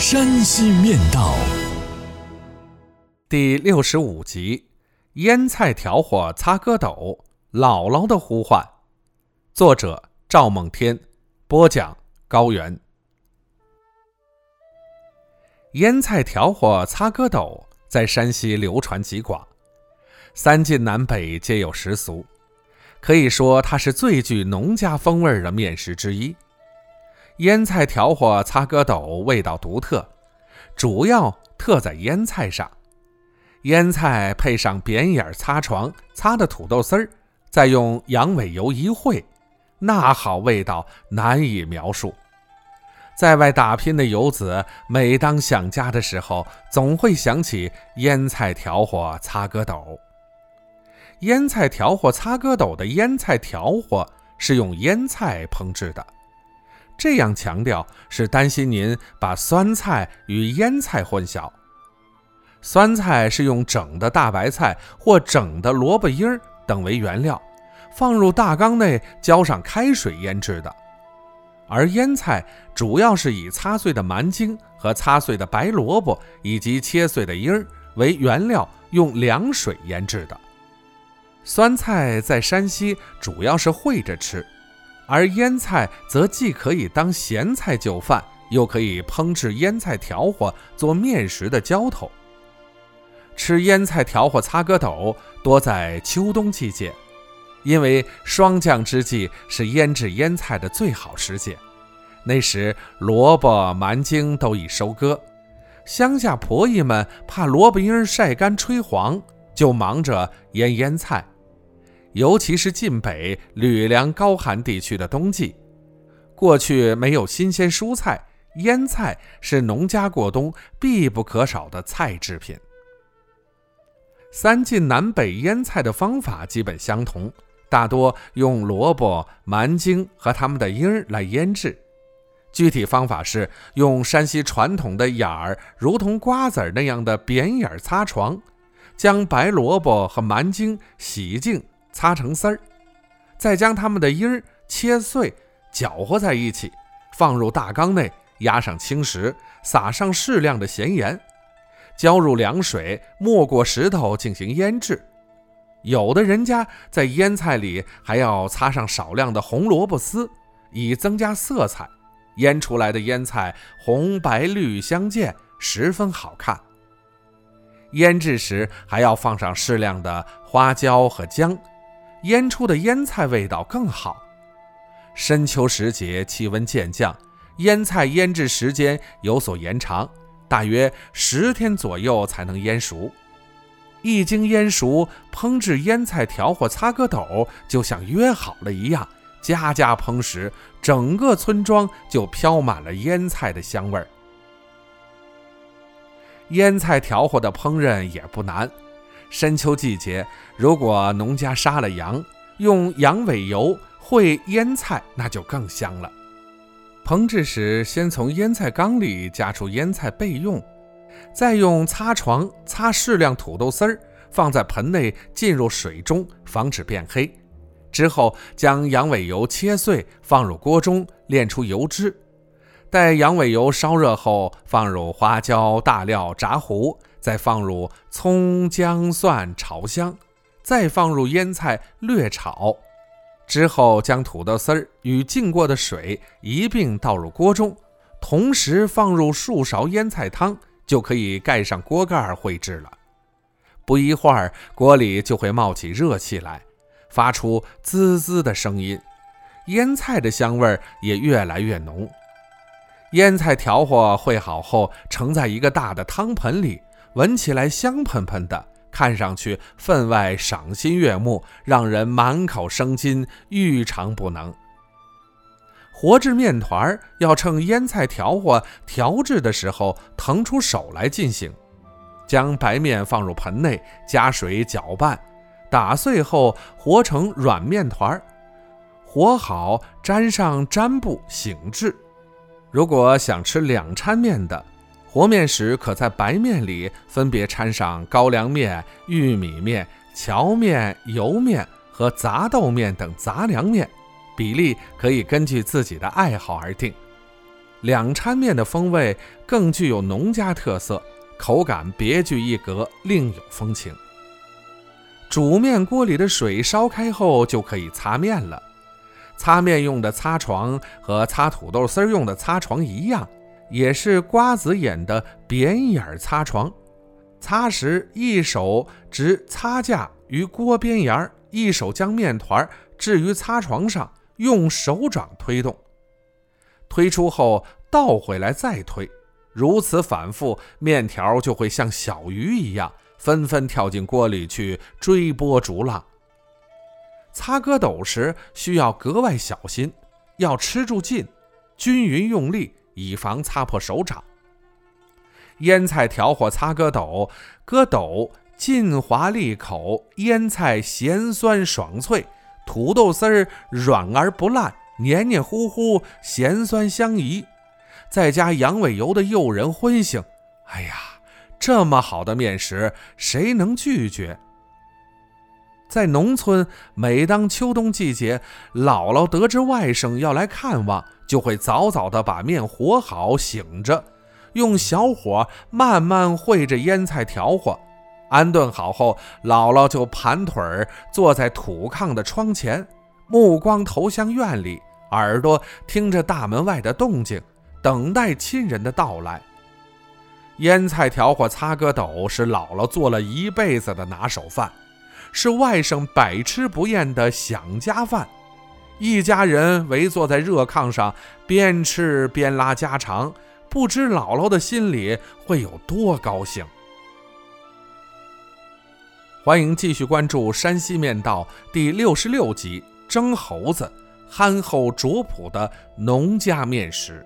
山西面道》第六十五集：腌菜条伙擦疙斗，姥姥的呼唤。作者：赵梦天，播讲：高原。腌菜条伙擦疙斗在山西流传极广，三晋南北皆有食俗，可以说它是最具农家风味的面食之一。腌菜条伙擦疙斗味道独特，主要特在腌菜上。腌菜配上扁眼擦床擦的土豆丝儿，再用羊尾油一烩，那好味道难以描述。在外打拼的游子，每当想家的时候，总会想起腌菜条伙擦疙斗。腌菜条伙擦疙斗的腌菜条伙是用腌菜烹制的。这样强调是担心您把酸菜与腌菜混淆。酸菜是用整的大白菜或整的萝卜缨等为原料，放入大缸内浇上开水腌制的；而腌菜主要是以擦碎的蛮荆和擦碎的白萝卜以及切碎的缨为原料，用凉水腌制的。酸菜在山西主要是烩着吃。而腌菜则既可以当咸菜就饭，又可以烹制腌菜条伙做面食的浇头。吃腌菜条伙擦疙斗多在秋冬季节，因为霜降之际是腌制腌菜的最好时节。那时萝卜、蛮荆都已收割，乡下婆姨们怕萝卜缨晒干吹黄，就忙着腌腌菜。尤其是晋北吕梁高寒地区的冬季，过去没有新鲜蔬菜，腌菜是农家过冬必不可少的菜制品。三晋南北腌菜的方法基本相同，大多用萝卜、蛮荆和它们的缨来腌制。具体方法是用山西传统的眼儿，如同瓜子儿那样的扁眼擦床，将白萝卜和蛮荆洗净。擦成丝儿，再将它们的缨儿切碎，搅和在一起，放入大缸内，压上青石，撒上适量的咸盐，浇入凉水，没过石头进行腌制。有的人家在腌菜里还要擦上少量的红萝卜丝，以增加色彩，腌出来的腌菜红白绿相间，十分好看。腌制时还要放上适量的花椒和姜。腌出的腌菜味道更好。深秋时节，气温渐降，腌菜腌制时间有所延长，大约十天左右才能腌熟。一经腌熟，烹制腌菜条或擦疙斗，就像约好了一样，家家烹食，整个村庄就飘满了腌菜的香味儿。腌菜条伙的烹饪也不难。深秋季节，如果农家杀了羊，用羊尾油烩腌菜，那就更香了。烹制时，先从腌菜缸里夹出腌菜备用，再用擦床擦适量土豆丝儿，放在盆内浸入水中，防止变黑。之后将羊尾油切碎，放入锅中炼出油脂。待羊尾油烧热后，放入花椒、大料炸糊。再放入葱姜蒜炒香，再放入腌菜略炒，之后将土豆丝儿与浸过的水一并倒入锅中，同时放入数勺腌菜汤，就可以盖上锅盖烩制了。不一会儿，锅里就会冒起热气来，发出滋滋的声音，腌菜的香味也越来越浓。腌菜条伙烩好后，盛在一个大的汤盆里。闻起来香喷喷的，看上去分外赏心悦目，让人满口生津，欲尝不能。和制面团要趁腌菜调和调制的时候腾出手来进行，将白面放入盆内，加水搅拌，打碎后和成软面团和好沾上粘布醒制。如果想吃两掺面的，和面时可在白面里分别掺上高粱面、玉米面、荞面、油面和杂豆面等杂粮面，比例可以根据自己的爱好而定。两掺面的风味更具有农家特色，口感别具一格，另有风情。煮面锅里的水烧开后，就可以擦面了。擦面用的擦床和擦土豆丝儿用的擦床一样，也是瓜子眼的扁眼擦床。擦时一手执擦架于锅边沿，一手将面团置于擦床上，用手掌推动。推出后倒回来再推，如此反复，面条就会像小鱼一样纷纷跳进锅里去追波逐浪。擦疙斗时需要格外小心，要吃住劲，均匀用力，以防擦破手掌。腌菜调和擦疙斗，疙斗劲滑利口，腌菜咸酸爽脆，土豆丝儿软而不烂，黏黏糊糊，咸酸相宜，再加羊尾油的诱人荤腥，哎呀，这么好的面食，谁能拒绝？在农村，每当秋冬季节，姥姥得知外甥要来看望，就会早早的把面和好醒着，用小火慢慢烩着腌菜调和。安顿好后，姥姥就盘腿儿坐在土炕的窗前，目光投向院里，耳朵听着大门外的动静，等待亲人的到来。腌菜调和擦疙斗是姥姥做了一辈子的拿手饭。是外甥百吃不厌的想家饭，一家人围坐在热炕上，边吃边拉家常，不知姥姥的心里会有多高兴。欢迎继续关注《山西面道》第六十六集《蒸猴子》，憨厚卓朴的农家面食。